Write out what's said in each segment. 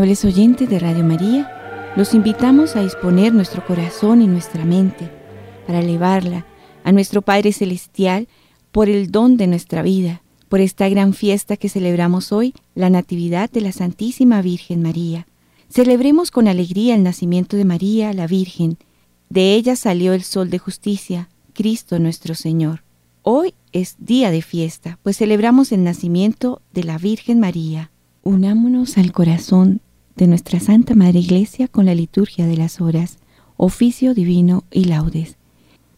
Amables oyentes de Radio María, los invitamos a disponer nuestro corazón y nuestra mente para elevarla a nuestro Padre Celestial por el don de nuestra vida, por esta gran fiesta que celebramos hoy, la Natividad de la Santísima Virgen María. Celebremos con alegría el nacimiento de María, la Virgen. De ella salió el sol de justicia, Cristo nuestro Señor. Hoy es día de fiesta, pues celebramos el nacimiento de la Virgen María. Unámonos al corazón de nuestra Santa Madre Iglesia con la liturgia de las horas, oficio divino y laudes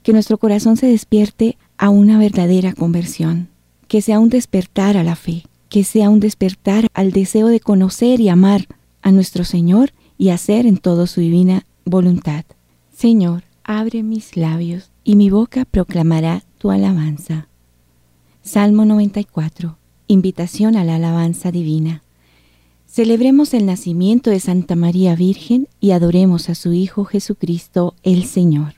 que nuestro corazón se despierte a una verdadera conversión, que sea un despertar a la fe, que sea un despertar al deseo de conocer y amar a nuestro Señor y hacer en todo su divina voluntad. Señor, abre mis labios y mi boca proclamará tu alabanza. Salmo 94. Invitación a la alabanza divina. Celebremos el nacimiento de Santa María Virgen y adoremos a su Hijo Jesucristo el Señor.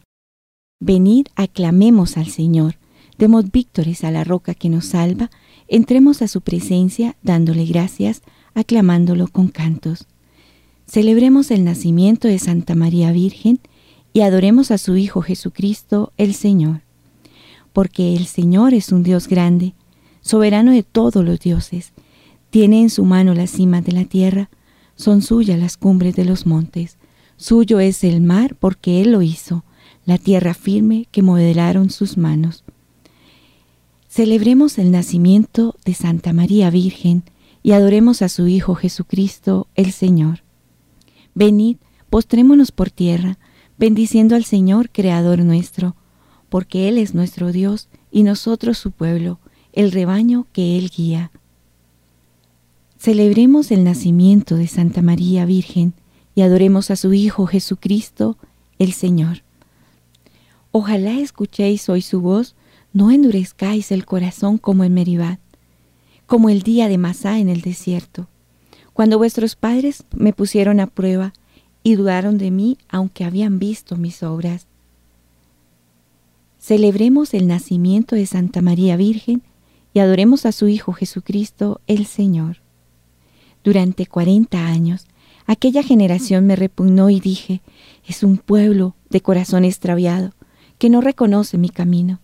Venid, aclamemos al Señor, demos víctores a la roca que nos salva, entremos a su presencia dándole gracias, aclamándolo con cantos. Celebremos el nacimiento de Santa María Virgen y adoremos a su Hijo Jesucristo, el Señor. Porque el Señor es un Dios grande, soberano de todos los dioses, tiene en su mano las cimas de la tierra, son suyas las cumbres de los montes, suyo es el mar porque Él lo hizo la tierra firme que modelaron sus manos. Celebremos el nacimiento de Santa María Virgen y adoremos a su Hijo Jesucristo el Señor. Venid, postrémonos por tierra, bendiciendo al Señor Creador nuestro, porque Él es nuestro Dios y nosotros su pueblo, el rebaño que Él guía. Celebremos el nacimiento de Santa María Virgen y adoremos a su Hijo Jesucristo el Señor. Ojalá escuchéis hoy su voz, no endurezcáis el corazón como en Meribad, como el día de Masá en el desierto, cuando vuestros padres me pusieron a prueba y dudaron de mí aunque habían visto mis obras. Celebremos el nacimiento de Santa María Virgen y adoremos a su Hijo Jesucristo el Señor. Durante cuarenta años, aquella generación me repugnó y dije, es un pueblo de corazón extraviado que no reconoce mi camino.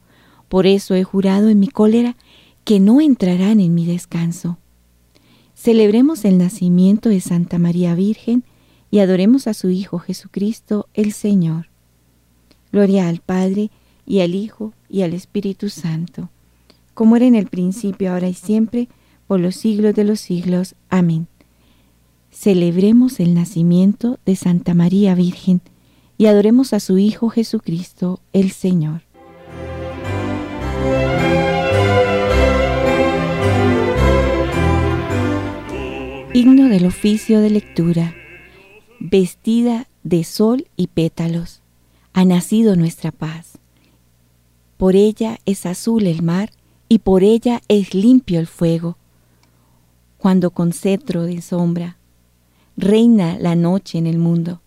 Por eso he jurado en mi cólera que no entrarán en mi descanso. Celebremos el nacimiento de Santa María Virgen y adoremos a su Hijo Jesucristo el Señor. Gloria al Padre y al Hijo y al Espíritu Santo, como era en el principio, ahora y siempre, por los siglos de los siglos. Amén. Celebremos el nacimiento de Santa María Virgen y adoremos a su Hijo Jesucristo, el Señor. Himno del oficio de lectura. Vestida de sol y pétalos, ha nacido nuestra paz. Por ella es azul el mar y por ella es limpio el fuego. Cuando con cetro de sombra reina la noche en el mundo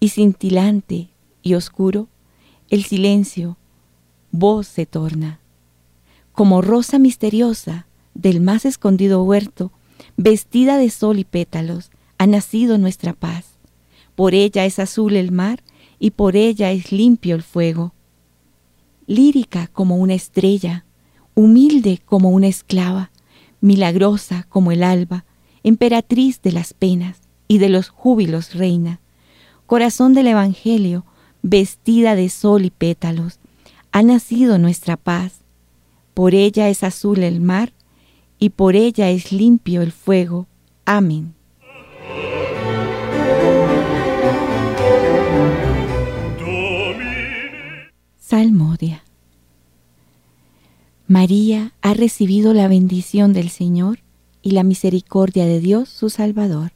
y cintilante y oscuro, el silencio, voz se torna. Como rosa misteriosa del más escondido huerto, vestida de sol y pétalos, ha nacido nuestra paz. Por ella es azul el mar y por ella es limpio el fuego. Lírica como una estrella, humilde como una esclava, milagrosa como el alba, emperatriz de las penas y de los júbilos reina corazón del Evangelio, vestida de sol y pétalos, ha nacido nuestra paz. Por ella es azul el mar y por ella es limpio el fuego. Amén. Salmodia. María ha recibido la bendición del Señor y la misericordia de Dios su Salvador.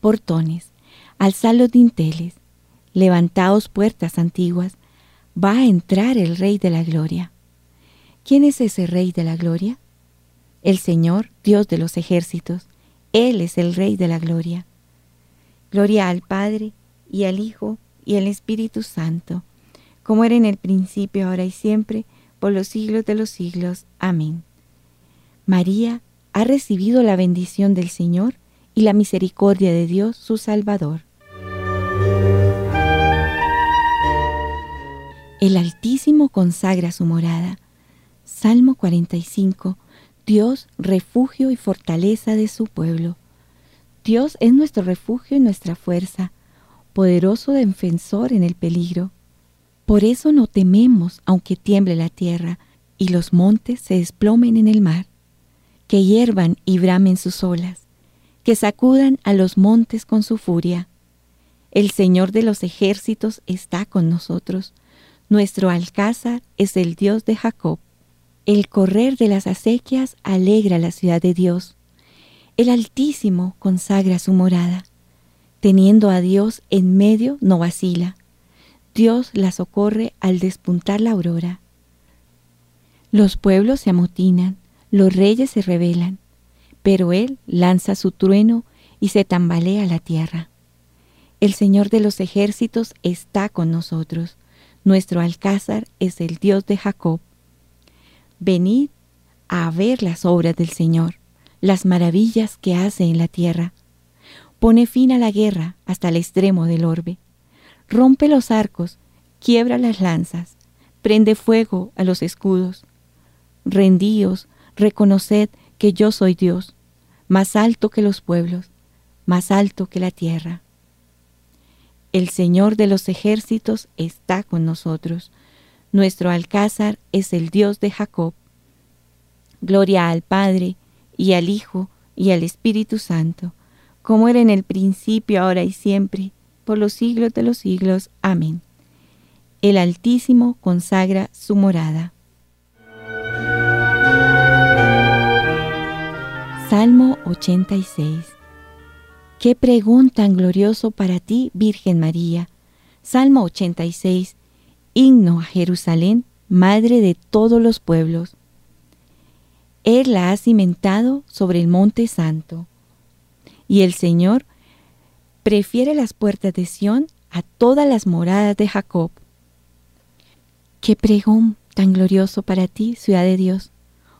Portones, alzad los dinteles, levantaos puertas antiguas, va a entrar el Rey de la Gloria. ¿Quién es ese Rey de la Gloria? El Señor, Dios de los ejércitos, Él es el Rey de la Gloria. Gloria al Padre, y al Hijo, y al Espíritu Santo, como era en el principio, ahora y siempre, por los siglos de los siglos. Amén. María ha recibido la bendición del Señor y la misericordia de Dios su Salvador. El Altísimo consagra su morada. Salmo 45. Dios, refugio y fortaleza de su pueblo. Dios es nuestro refugio y nuestra fuerza, poderoso defensor en el peligro. Por eso no tememos aunque tiemble la tierra y los montes se desplomen en el mar que hiervan y bramen sus olas, que sacudan a los montes con su furia. El Señor de los ejércitos está con nosotros. Nuestro alcázar es el Dios de Jacob. El correr de las acequias alegra la ciudad de Dios. El Altísimo consagra su morada. Teniendo a Dios en medio no vacila. Dios la socorre al despuntar la aurora. Los pueblos se amotinan, los reyes se rebelan, pero Él lanza su trueno y se tambalea la tierra. El Señor de los ejércitos está con nosotros. Nuestro alcázar es el Dios de Jacob. Venid a ver las obras del Señor, las maravillas que hace en la tierra. Pone fin a la guerra hasta el extremo del orbe. Rompe los arcos, quiebra las lanzas, prende fuego a los escudos. Rendíos, reconoced que yo soy Dios, más alto que los pueblos, más alto que la tierra. El Señor de los ejércitos está con nosotros. Nuestro alcázar es el Dios de Jacob. Gloria al Padre, y al Hijo, y al Espíritu Santo, como era en el principio, ahora y siempre, por los siglos de los siglos. Amén. El Altísimo consagra su morada. Salmo 86 Qué pregón tan glorioso para ti, Virgen María. Salmo 86 Himno a Jerusalén, Madre de todos los pueblos. Él la ha cimentado sobre el monte santo. Y el Señor prefiere las puertas de Sión a todas las moradas de Jacob. Qué pregón tan glorioso para ti, ciudad de Dios.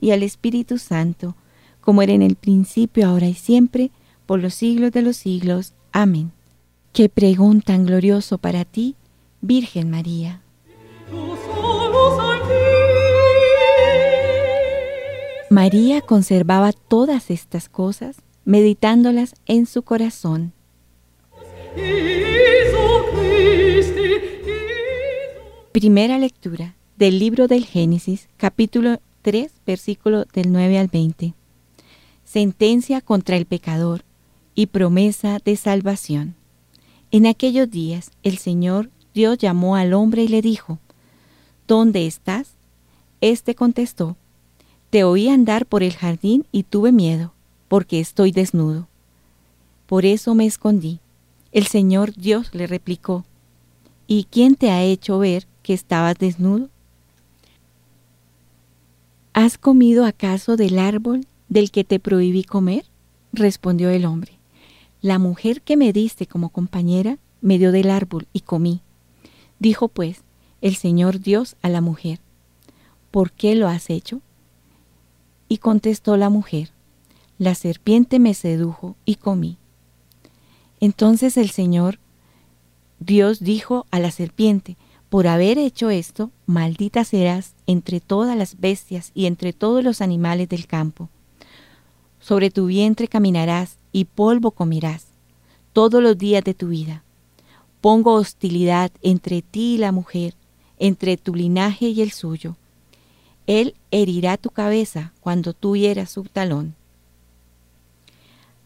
y al Espíritu Santo, como era en el principio, ahora y siempre, por los siglos de los siglos. Amén. Qué pregón tan glorioso para ti, Virgen María. María conservaba todas estas cosas, meditándolas en su corazón. Primera lectura del libro del Génesis, capítulo 3, versículo del 9 al 20. Sentencia contra el pecador y promesa de salvación. En aquellos días el Señor Dios llamó al hombre y le dijo, ¿Dónde estás? Este contestó, Te oí andar por el jardín y tuve miedo, porque estoy desnudo. Por eso me escondí. El Señor Dios le replicó, ¿Y quién te ha hecho ver que estabas desnudo? ¿Has comido acaso del árbol del que te prohibí comer? Respondió el hombre. La mujer que me diste como compañera me dio del árbol y comí. Dijo pues el Señor Dios a la mujer, ¿por qué lo has hecho? Y contestó la mujer, la serpiente me sedujo y comí. Entonces el Señor Dios dijo a la serpiente, por haber hecho esto, maldita serás entre todas las bestias y entre todos los animales del campo. Sobre tu vientre caminarás y polvo comerás todos los días de tu vida. Pongo hostilidad entre ti y la mujer, entre tu linaje y el suyo. Él herirá tu cabeza cuando tú hieras su talón.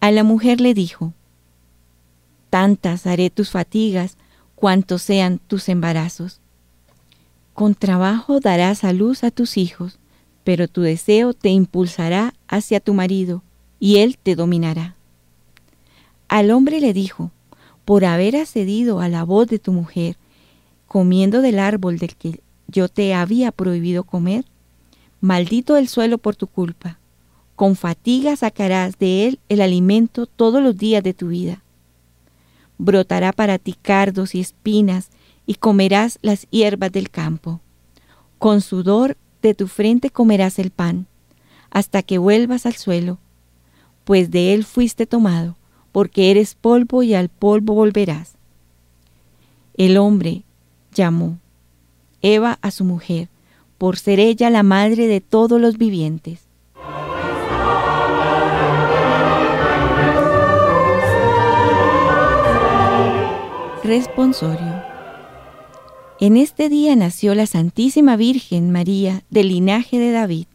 A la mujer le dijo, Tantas haré tus fatigas cuantos sean tus embarazos. Con trabajo darás a luz a tus hijos, pero tu deseo te impulsará hacia tu marido, y él te dominará. Al hombre le dijo, por haber accedido a la voz de tu mujer, comiendo del árbol del que yo te había prohibido comer, maldito el suelo por tu culpa, con fatiga sacarás de él el alimento todos los días de tu vida brotará para ti cardos y espinas, y comerás las hierbas del campo. Con sudor de tu frente comerás el pan, hasta que vuelvas al suelo, pues de él fuiste tomado, porque eres polvo y al polvo volverás. El hombre llamó Eva a su mujer, por ser ella la madre de todos los vivientes. Responsorio. En este día nació la Santísima Virgen María del linaje de David.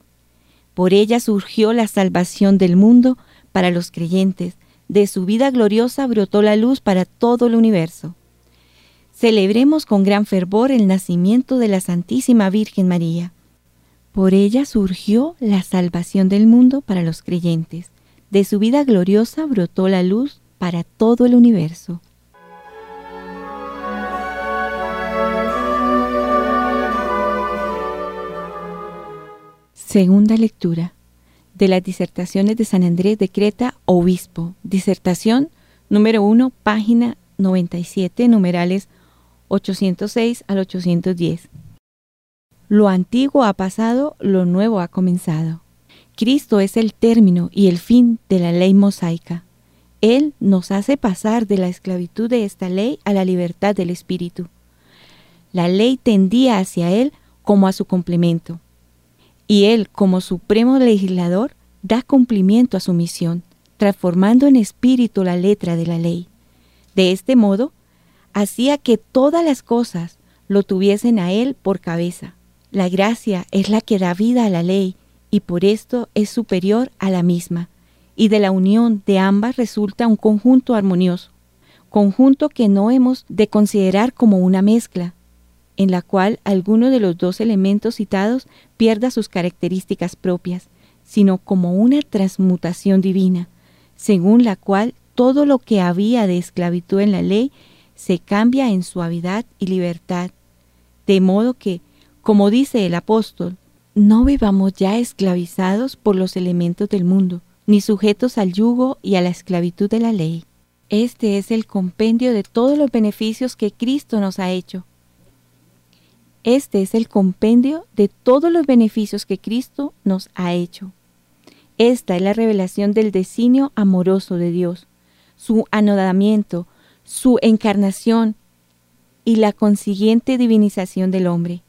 Por ella surgió la salvación del mundo para los creyentes. De su vida gloriosa brotó la luz para todo el universo. Celebremos con gran fervor el nacimiento de la Santísima Virgen María. Por ella surgió la salvación del mundo para los creyentes. De su vida gloriosa brotó la luz para todo el universo. Segunda lectura de las disertaciones de San Andrés de Creta, obispo. Disertación número 1, página 97, numerales 806 al 810. Lo antiguo ha pasado, lo nuevo ha comenzado. Cristo es el término y el fin de la ley mosaica. Él nos hace pasar de la esclavitud de esta ley a la libertad del Espíritu. La ley tendía hacia Él como a su complemento y Él, como supremo legislador, da cumplimiento a su misión, transformando en espíritu la letra de la ley. De este modo, hacía que todas las cosas lo tuviesen a Él por cabeza. La gracia es la que da vida a la ley y por esto es superior a la misma, y de la unión de ambas resulta un conjunto armonioso, conjunto que no hemos de considerar como una mezcla, en la cual alguno de los dos elementos citados pierda sus características propias, sino como una transmutación divina, según la cual todo lo que había de esclavitud en la ley se cambia en suavidad y libertad, de modo que, como dice el apóstol, no vivamos ya esclavizados por los elementos del mundo, ni sujetos al yugo y a la esclavitud de la ley. Este es el compendio de todos los beneficios que Cristo nos ha hecho, este es el compendio de todos los beneficios que Cristo nos ha hecho. Esta es la revelación del designio amoroso de Dios, su anodamiento, su encarnación y la consiguiente divinización del hombre.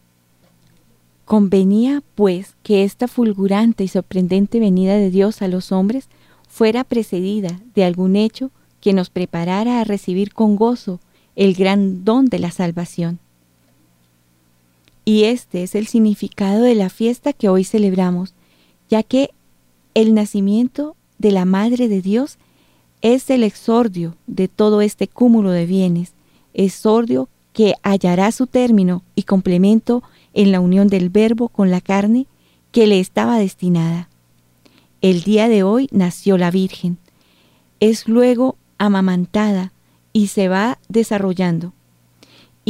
Convenía, pues, que esta fulgurante y sorprendente venida de Dios a los hombres fuera precedida de algún hecho que nos preparara a recibir con gozo el gran don de la salvación. Y este es el significado de la fiesta que hoy celebramos, ya que el nacimiento de la Madre de Dios es el exordio de todo este cúmulo de bienes, exordio que hallará su término y complemento en la unión del Verbo con la carne que le estaba destinada. El día de hoy nació la Virgen, es luego amamantada y se va desarrollando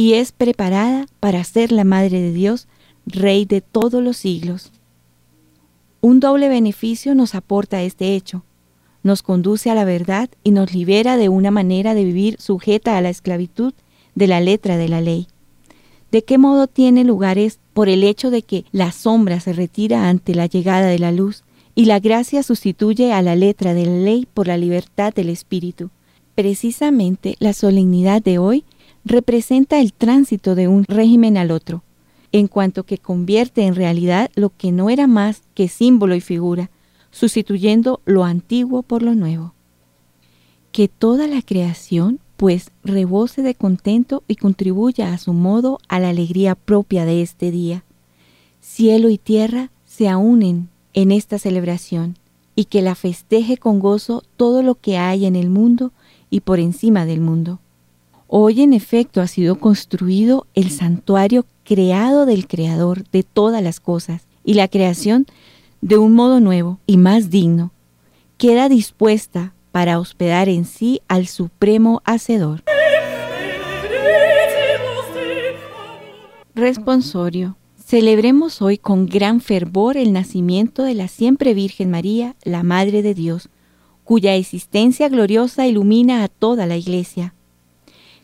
y es preparada para ser la Madre de Dios, Rey de todos los siglos. Un doble beneficio nos aporta este hecho. Nos conduce a la verdad y nos libera de una manera de vivir sujeta a la esclavitud de la letra de la ley. ¿De qué modo tiene lugar es por el hecho de que la sombra se retira ante la llegada de la luz y la gracia sustituye a la letra de la ley por la libertad del Espíritu? Precisamente la solemnidad de hoy representa el tránsito de un régimen al otro, en cuanto que convierte en realidad lo que no era más que símbolo y figura, sustituyendo lo antiguo por lo nuevo. Que toda la creación pues rebose de contento y contribuya a su modo a la alegría propia de este día. Cielo y tierra se unen en esta celebración y que la festeje con gozo todo lo que hay en el mundo y por encima del mundo. Hoy en efecto ha sido construido el santuario creado del Creador de todas las cosas y la creación de un modo nuevo y más digno queda dispuesta para hospedar en sí al Supremo Hacedor. Responsorio. Celebremos hoy con gran fervor el nacimiento de la siempre Virgen María, la Madre de Dios, cuya existencia gloriosa ilumina a toda la Iglesia.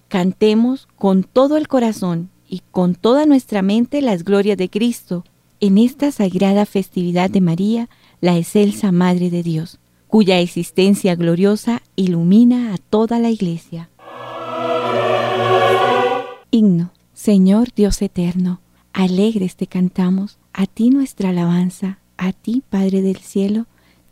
Cantemos con todo el corazón y con toda nuestra mente las glorias de Cristo en esta sagrada festividad de María, la excelsa Madre de Dios cuya existencia gloriosa ilumina a toda la iglesia. Himno, Señor Dios eterno, alegres te cantamos, a ti nuestra alabanza, a ti Padre del cielo,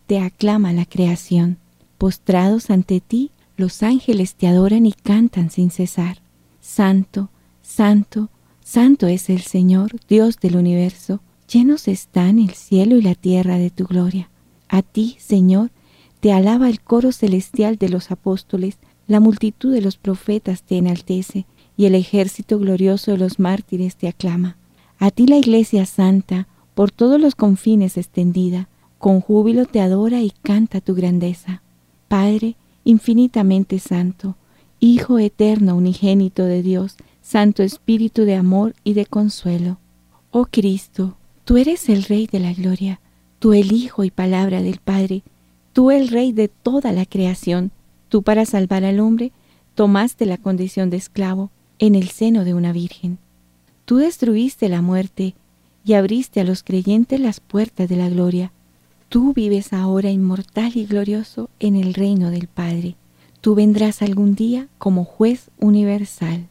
te aclama la creación. Postrados ante ti, los ángeles te adoran y cantan sin cesar. Santo, santo, santo es el Señor, Dios del universo. Llenos están el cielo y la tierra de tu gloria. A ti, Señor, te alaba el coro celestial de los apóstoles, la multitud de los profetas te enaltece, y el ejército glorioso de los mártires te aclama. A ti la Iglesia Santa, por todos los confines extendida, con júbilo te adora y canta tu grandeza. Padre infinitamente santo, Hijo eterno unigénito de Dios, Santo Espíritu de amor y de consuelo. Oh Cristo, tú eres el Rey de la gloria, tú el Hijo y palabra del Padre, Tú el rey de toda la creación, tú para salvar al hombre, tomaste la condición de esclavo en el seno de una virgen. Tú destruiste la muerte y abriste a los creyentes las puertas de la gloria. Tú vives ahora inmortal y glorioso en el reino del Padre. Tú vendrás algún día como juez universal.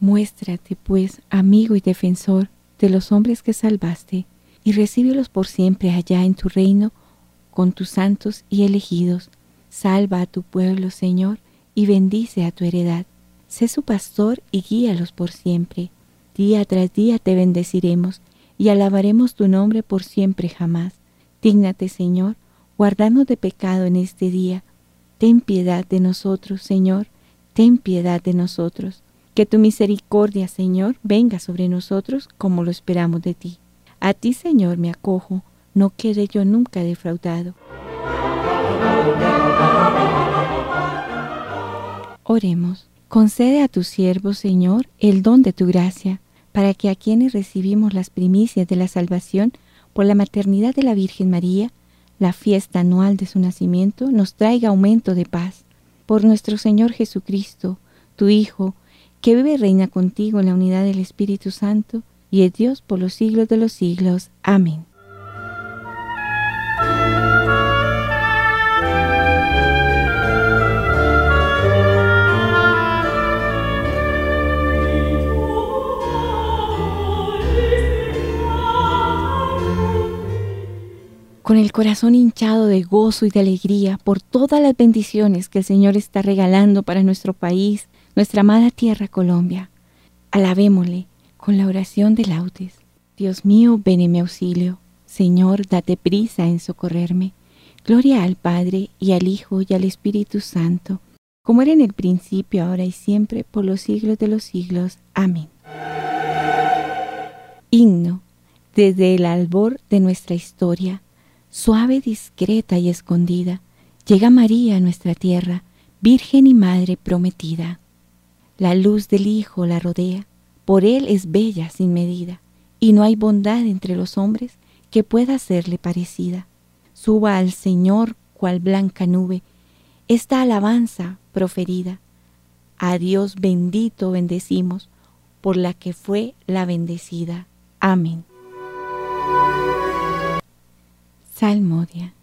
Muéstrate, pues, amigo y defensor de los hombres que salvaste, y recíbelos por siempre allá en tu reino con tus santos y elegidos. Salva a tu pueblo, Señor, y bendice a tu heredad. Sé su pastor y guíalos por siempre. Día tras día te bendeciremos y alabaremos tu nombre por siempre jamás. Dígnate, Señor, guardarnos de pecado en este día. Ten piedad de nosotros, Señor, ten piedad de nosotros. Que tu misericordia, Señor, venga sobre nosotros como lo esperamos de ti. A ti, Señor, me acojo no quede yo nunca defraudado. Oremos. Concede a tu siervo, Señor, el don de tu gracia, para que a quienes recibimos las primicias de la salvación por la maternidad de la Virgen María, la fiesta anual de su nacimiento, nos traiga aumento de paz. Por nuestro Señor Jesucristo, tu Hijo, que vive y reina contigo en la unidad del Espíritu Santo, y es Dios por los siglos de los siglos. Amén. Con el corazón hinchado de gozo y de alegría por todas las bendiciones que el Señor está regalando para nuestro país, nuestra amada tierra Colombia. Alabémosle con la oración de laudes. Dios mío, ven en mi auxilio. Señor, date prisa en socorrerme. Gloria al Padre y al Hijo y al Espíritu Santo, como era en el principio, ahora y siempre, por los siglos de los siglos. Amén. Himno. Desde el albor de nuestra historia, suave, discreta y escondida, llega María a nuestra tierra, Virgen y Madre prometida. La luz del Hijo la rodea, por Él es bella sin medida, y no hay bondad entre los hombres que pueda serle parecida. Suba al Señor cual blanca nube esta alabanza proferida. A Dios bendito bendecimos, por la que fue la bendecida. Amén. Salmodia.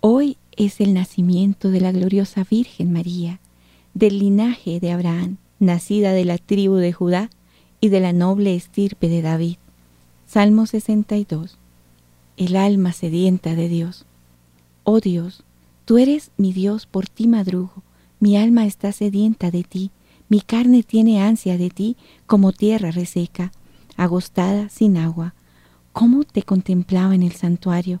Hoy es el nacimiento de la gloriosa Virgen María, del linaje de Abraham, nacida de la tribu de Judá y de la noble estirpe de David. Salmo 62. El alma sedienta de Dios. Oh Dios, tú eres mi Dios, por ti madrugo, mi alma está sedienta de ti, mi carne tiene ansia de ti como tierra reseca, agostada sin agua. ¿Cómo te contemplaba en el santuario,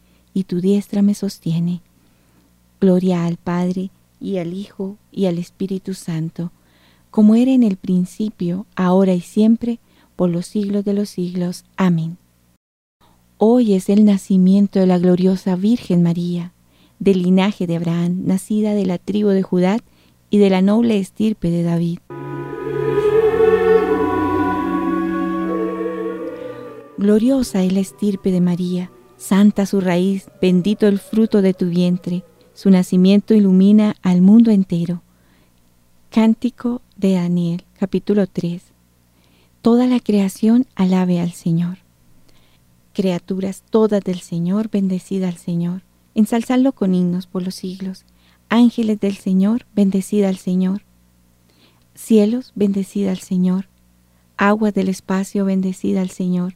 y tu diestra me sostiene. Gloria al Padre y al Hijo y al Espíritu Santo como era en el principio, ahora y siempre, por los siglos de los siglos. Amén. Hoy es el nacimiento de la gloriosa Virgen María, del linaje de Abraham, nacida de la tribu de Judá y de la noble estirpe de David. Gloriosa es la estirpe de María, santa su raíz, bendito el fruto de tu vientre, su nacimiento ilumina al mundo entero. Cántico de Daniel, capítulo 3. Toda la creación alabe al Señor. Criaturas todas del Señor, bendecida al Señor. Ensalzadlo con himnos por los siglos. Ángeles del Señor, bendecida al Señor. Cielos, bendecida al Señor. Aguas del espacio, bendecida al Señor.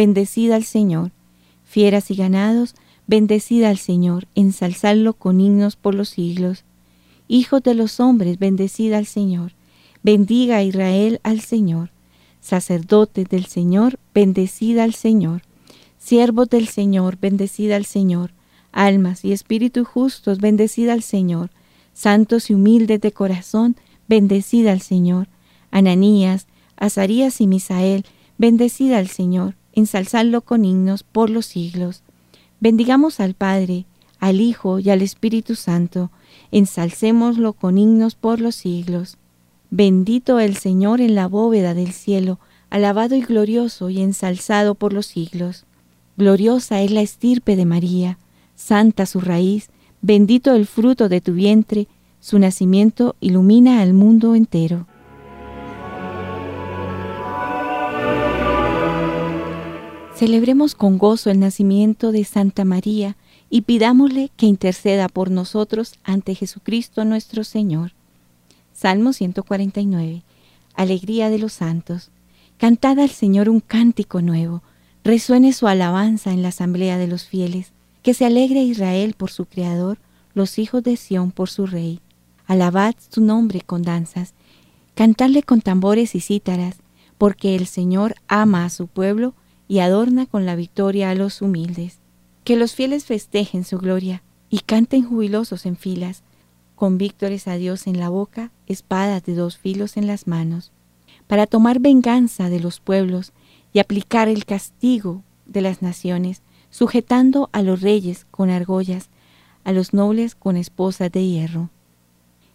bendecida al Señor. Fieras y ganados, bendecida al Señor, ensalzadlo con himnos por los siglos. Hijos de los hombres, bendecida al Señor. Bendiga a Israel al Señor. Sacerdotes del Señor, bendecida al Señor. Siervos del Señor, bendecida al Señor. Almas y espíritus justos, bendecida al Señor. Santos y humildes de corazón, bendecida al Señor. Ananías, Azarías y Misael, bendecida al Señor. Ensalzadlo con himnos por los siglos. Bendigamos al Padre, al Hijo y al Espíritu Santo ensalcémoslo con himnos por los siglos. Bendito el Señor en la bóveda del cielo, alabado y glorioso y ensalzado por los siglos. Gloriosa es la estirpe de María, santa su raíz, bendito el fruto de tu vientre, su nacimiento ilumina al mundo entero. Celebremos con gozo el nacimiento de Santa María, y pidámosle que interceda por nosotros ante Jesucristo nuestro Señor. Salmo 149. Alegría de los santos. Cantad al Señor un cántico nuevo. Resuene su alabanza en la asamblea de los fieles. Que se alegre Israel por su Creador, los hijos de Sión por su Rey. Alabad su nombre con danzas. Cantadle con tambores y cítaras, porque el Señor ama a su pueblo y adorna con la victoria a los humildes. Que los fieles festejen su gloria y canten jubilosos en filas, con víctores a Dios en la boca, espadas de dos filos en las manos, para tomar venganza de los pueblos y aplicar el castigo de las naciones, sujetando a los reyes con argollas, a los nobles con esposas de hierro.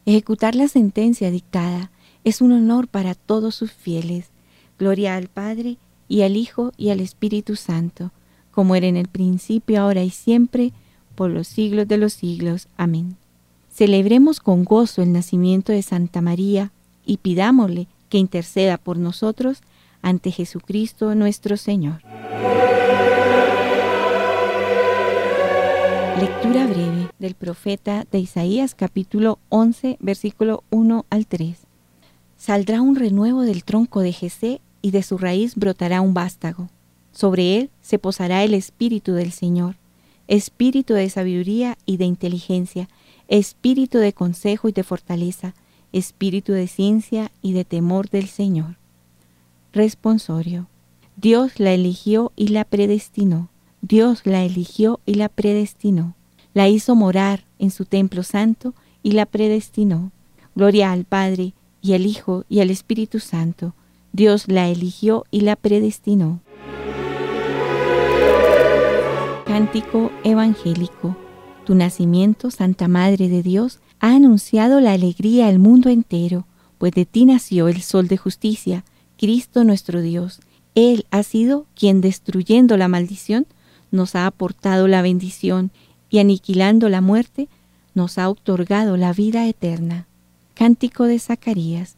Ejecutar la sentencia dictada es un honor para todos sus fieles. Gloria al Padre, y al Hijo, y al Espíritu Santo, como era en el principio, ahora y siempre, por los siglos de los siglos. Amén. Celebremos con gozo el nacimiento de Santa María y pidámosle que interceda por nosotros ante Jesucristo nuestro Señor. Lectura breve del profeta de Isaías capítulo 11 versículo 1 al 3. Saldrá un renuevo del tronco de Jesé y de su raíz brotará un vástago. Sobre él se posará el espíritu del Señor, espíritu de sabiduría y de inteligencia, espíritu de consejo y de fortaleza, espíritu de ciencia y de temor del Señor. Responsorio. Dios la eligió y la predestinó. Dios la eligió y la predestinó. La hizo morar en su templo santo y la predestinó. Gloria al Padre y al Hijo y al Espíritu Santo. Dios la eligió y la predestinó. Cántico Evangélico tu nacimiento, Santa Madre de Dios, ha anunciado la alegría al mundo entero, pues de ti nació el Sol de Justicia, Cristo nuestro Dios. Él ha sido quien, destruyendo la maldición, nos ha aportado la bendición y aniquilando la muerte, nos ha otorgado la vida eterna. Cántico de Zacarías,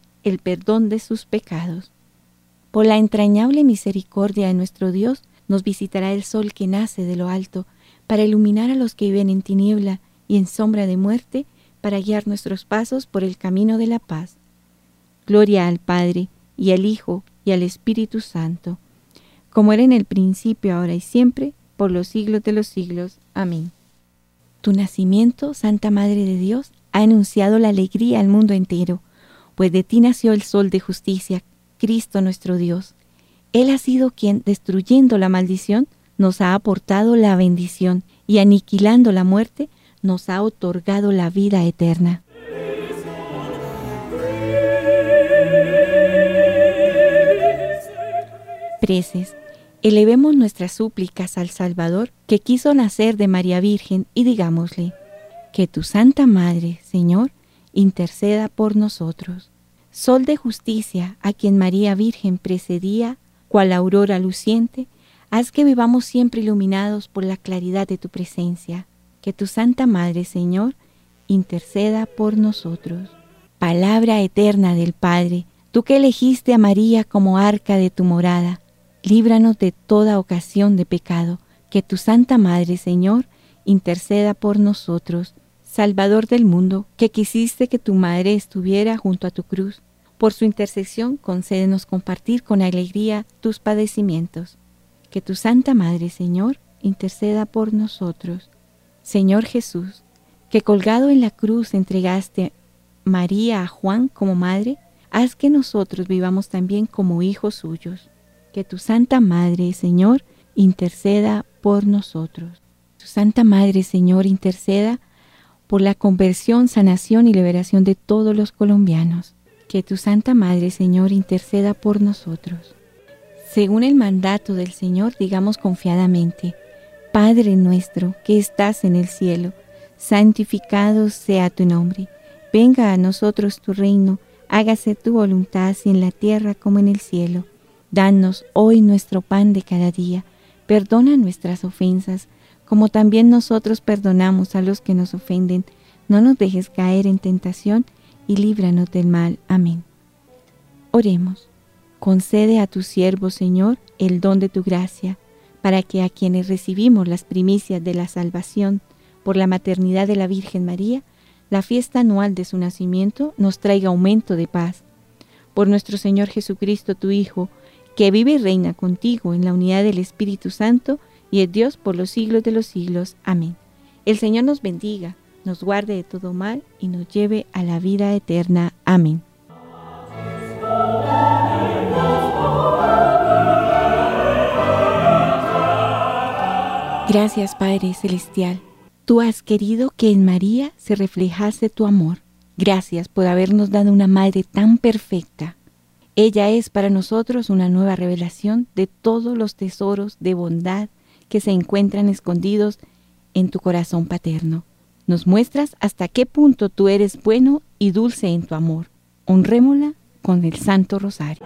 el perdón de sus pecados. Por la entrañable misericordia de nuestro Dios, nos visitará el sol que nace de lo alto, para iluminar a los que viven en tiniebla y en sombra de muerte, para guiar nuestros pasos por el camino de la paz. Gloria al Padre, y al Hijo, y al Espíritu Santo, como era en el principio, ahora y siempre, por los siglos de los siglos. Amén. Tu nacimiento, Santa Madre de Dios, ha anunciado la alegría al mundo entero, pues de ti nació el Sol de justicia, Cristo nuestro Dios. Él ha sido quien, destruyendo la maldición, nos ha aportado la bendición y aniquilando la muerte, nos ha otorgado la vida eterna. preces, elevemos nuestras súplicas al Salvador que quiso nacer de María Virgen y digámosle, que tu Santa Madre, Señor, interceda por nosotros. Sol de justicia, a quien María Virgen precedía, cual aurora luciente, haz que vivamos siempre iluminados por la claridad de tu presencia. Que tu Santa Madre, Señor, interceda por nosotros. Palabra eterna del Padre, tú que elegiste a María como arca de tu morada, líbranos de toda ocasión de pecado, que tu Santa Madre, Señor, interceda por nosotros. Salvador del mundo, que quisiste que tu Madre estuviera junto a tu cruz, por su intercesión concédenos compartir con alegría tus padecimientos. Que tu Santa Madre, Señor, interceda por nosotros. Señor Jesús, que colgado en la cruz entregaste María a Juan como madre, haz que nosotros vivamos también como hijos suyos que tu Santa Madre, Señor, interceda por nosotros. Tu Santa Madre, Señor, interceda por la conversión, sanación y liberación de todos los colombianos. Que tu Santa Madre, Señor, interceda por nosotros. Según el mandato del Señor, digamos confiadamente, Padre nuestro que estás en el cielo, santificado sea tu nombre. Venga a nosotros tu reino, hágase tu voluntad así en la tierra como en el cielo. Danos hoy nuestro pan de cada día. Perdona nuestras ofensas, como también nosotros perdonamos a los que nos ofenden. No nos dejes caer en tentación y líbranos del mal. Amén. Oremos. Concede a tu siervo, Señor, el don de tu gracia, para que a quienes recibimos las primicias de la salvación por la maternidad de la Virgen María, la fiesta anual de su nacimiento nos traiga aumento de paz. Por nuestro Señor Jesucristo, tu Hijo, que vive y reina contigo en la unidad del Espíritu Santo y es Dios por los siglos de los siglos. Amén. El Señor nos bendiga, nos guarde de todo mal y nos lleve a la vida eterna. Amén. Gracias Padre Celestial. Tú has querido que en María se reflejase tu amor. Gracias por habernos dado una Madre tan perfecta. Ella es para nosotros una nueva revelación de todos los tesoros de bondad que se encuentran escondidos en tu corazón paterno. Nos muestras hasta qué punto tú eres bueno y dulce en tu amor. Honrémosla con el Santo Rosario.